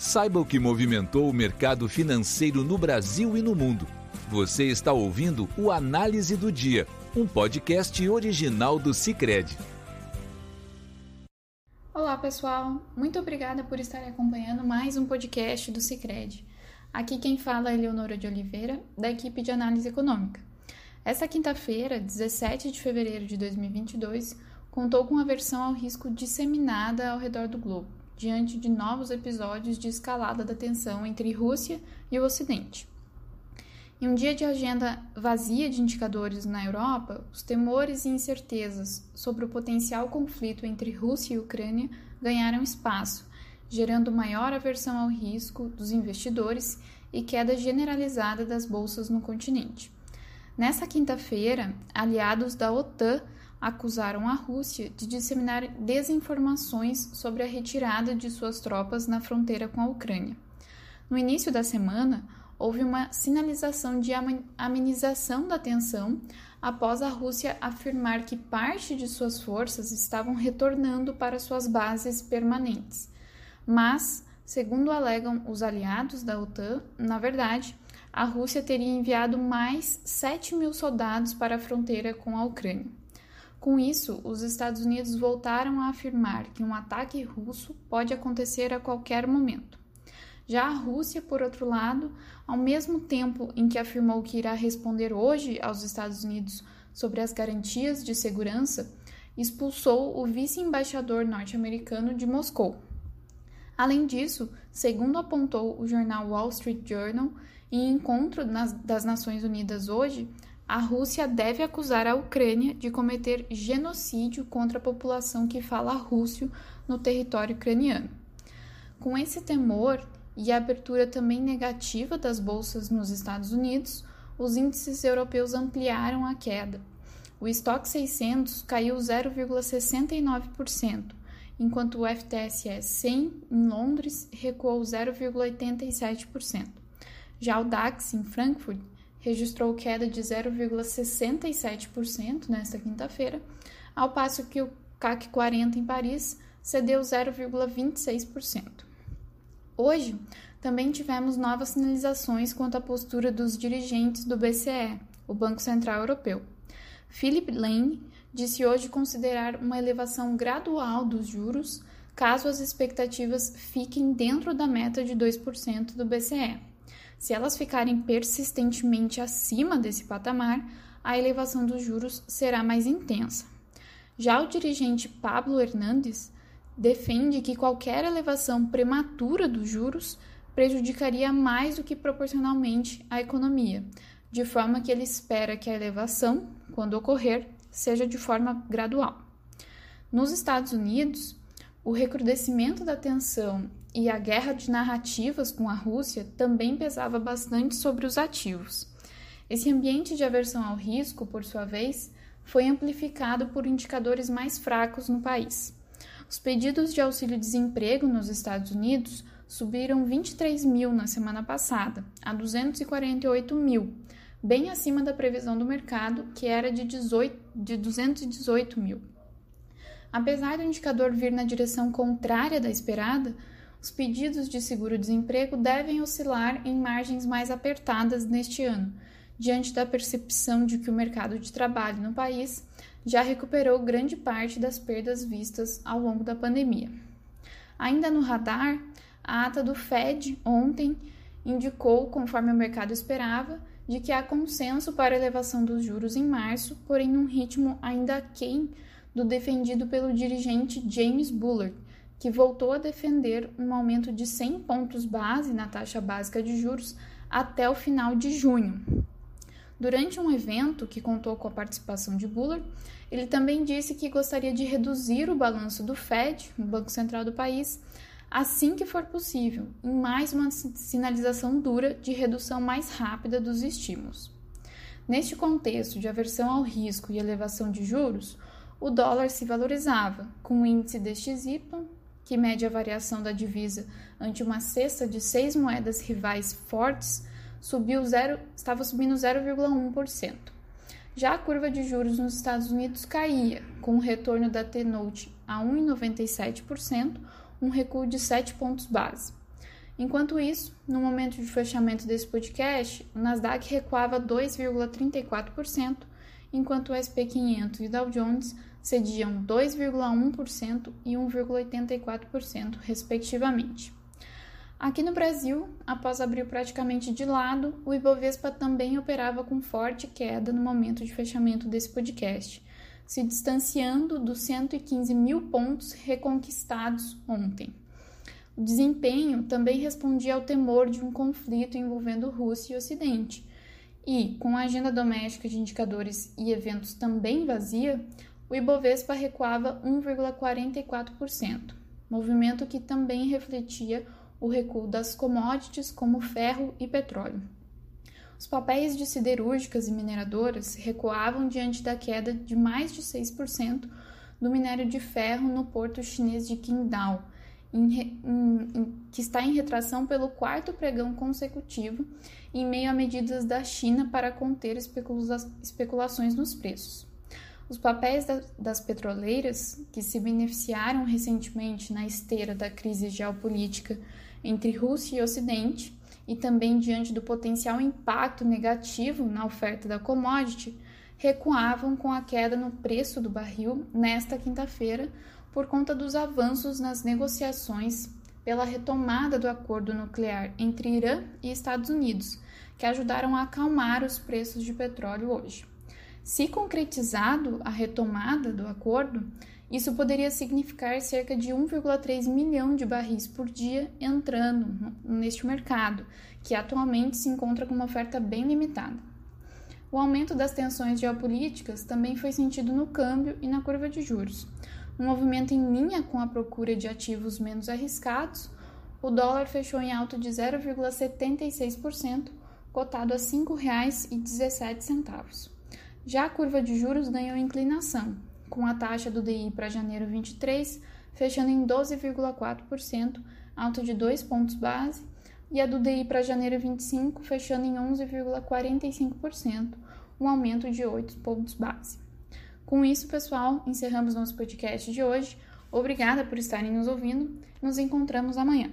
Saiba o que movimentou o mercado financeiro no Brasil e no mundo. Você está ouvindo o Análise do Dia, um podcast original do Cicred. Olá, pessoal. Muito obrigada por estarem acompanhando mais um podcast do Cicred. Aqui quem fala é Leonora de Oliveira, da equipe de análise econômica. Esta quinta-feira, 17 de fevereiro de 2022, contou com a versão ao risco disseminada ao redor do globo diante de novos episódios de escalada da tensão entre Rússia e o Ocidente. Em um dia de agenda vazia de indicadores na Europa, os temores e incertezas sobre o potencial conflito entre Rússia e Ucrânia ganharam espaço, gerando maior aversão ao risco dos investidores e queda generalizada das bolsas no continente. Nessa quinta-feira, aliados da OTAN acusaram a Rússia de disseminar desinformações sobre a retirada de suas tropas na fronteira com a Ucrânia. No início da semana, houve uma sinalização de amenização da tensão após a Rússia afirmar que parte de suas forças estavam retornando para suas bases permanentes. Mas, segundo alegam os aliados da OTAN, na verdade, a Rússia teria enviado mais 7 mil soldados para a fronteira com a Ucrânia. Com isso, os Estados Unidos voltaram a afirmar que um ataque russo pode acontecer a qualquer momento. Já a Rússia, por outro lado, ao mesmo tempo em que afirmou que irá responder hoje aos Estados Unidos sobre as garantias de segurança, expulsou o vice-embaixador norte-americano de Moscou. Além disso, segundo apontou o jornal Wall Street Journal, em encontro das Nações Unidas hoje, a Rússia deve acusar a Ucrânia de cometer genocídio contra a população que fala russo no território ucraniano. Com esse temor e a abertura também negativa das bolsas nos Estados Unidos, os índices europeus ampliaram a queda. O estoque 600 caiu 0,69%, enquanto o FTSE 100 em Londres recuou 0,87%. Já o DAX em Frankfurt registrou queda de 0,67% nesta quinta-feira, ao passo que o CAC 40 em Paris cedeu 0,26%. Hoje, também tivemos novas sinalizações quanto à postura dos dirigentes do BCE, o Banco Central Europeu. Philip Lane disse hoje considerar uma elevação gradual dos juros caso as expectativas fiquem dentro da meta de 2% do BCE. Se elas ficarem persistentemente acima desse patamar, a elevação dos juros será mais intensa. Já o dirigente Pablo Hernandes defende que qualquer elevação prematura dos juros prejudicaria mais do que proporcionalmente a economia, de forma que ele espera que a elevação, quando ocorrer, seja de forma gradual. Nos Estados Unidos, o recrudescimento da tensão e a guerra de narrativas com a Rússia também pesava bastante sobre os ativos. Esse ambiente de aversão ao risco, por sua vez, foi amplificado por indicadores mais fracos no país. Os pedidos de auxílio-desemprego nos Estados Unidos subiram 23 mil na semana passada, a 248 mil, bem acima da previsão do mercado, que era de, 18, de 218 mil. Apesar do indicador vir na direção contrária da esperada, os pedidos de seguro-desemprego devem oscilar em margens mais apertadas neste ano, diante da percepção de que o mercado de trabalho no país já recuperou grande parte das perdas vistas ao longo da pandemia. Ainda no radar, a ata do Fed ontem indicou, conforme o mercado esperava, de que há consenso para elevação dos juros em março, porém num ritmo ainda aquém do defendido pelo dirigente James Bullard, que voltou a defender um aumento de 100 pontos base na taxa básica de juros até o final de junho. Durante um evento que contou com a participação de Bullard, ele também disse que gostaria de reduzir o balanço do Fed, o Banco Central do país, assim que for possível, em mais uma sinalização dura de redução mais rápida dos estímulos. Neste contexto de aversão ao risco e elevação de juros, o dólar se valorizava, com o índice DXY que mede a variação da divisa ante uma cesta de seis moedas rivais fortes, subiu zero, estava subindo 0,1%. Já a curva de juros nos Estados Unidos caía, com o retorno da T-Note a 1,97%, um recuo de 7 pontos base. Enquanto isso, no momento de fechamento desse podcast, o Nasdaq recuava 2,34%, enquanto o SP 500 e o Dow Jones cediam 2,1% e 1,84%, respectivamente. Aqui no Brasil, após abrir praticamente de lado, o Ibovespa também operava com forte queda no momento de fechamento desse podcast, se distanciando dos 115 mil pontos reconquistados ontem. O desempenho também respondia ao temor de um conflito envolvendo Rússia e Ocidente. E, com a agenda doméstica de indicadores e eventos também vazia, o Ibovespa recuava 1,44%, movimento que também refletia o recuo das commodities como ferro e petróleo. Os papéis de siderúrgicas e mineradoras recuavam diante da queda de mais de 6% do minério de ferro no porto chinês de Qingdao, em, em, que está em retração pelo quarto pregão consecutivo, em meio a medidas da China para conter especula especulações nos preços. Os papéis da, das petroleiras, que se beneficiaram recentemente na esteira da crise geopolítica entre Rússia e Ocidente, e também diante do potencial impacto negativo na oferta da commodity, recuavam com a queda no preço do barril nesta quinta-feira, por conta dos avanços nas negociações pela retomada do acordo nuclear entre Irã e Estados Unidos, que ajudaram a acalmar os preços de petróleo hoje. Se concretizado a retomada do acordo, isso poderia significar cerca de 1,3 milhão de barris por dia entrando neste mercado, que atualmente se encontra com uma oferta bem limitada. O aumento das tensões geopolíticas também foi sentido no câmbio e na curva de juros, um movimento em linha com a procura de ativos menos arriscados, o dólar fechou em alta de 0,76%, cotado a R$ 5,17. Já a curva de juros ganhou inclinação, com a taxa do DI para janeiro 23 fechando em 12,4%, alta de 2 pontos base, e a do DI para janeiro 25 fechando em 11,45%, um aumento de 8 pontos base. Com isso, pessoal, encerramos nosso podcast de hoje. Obrigada por estarem nos ouvindo. Nos encontramos amanhã.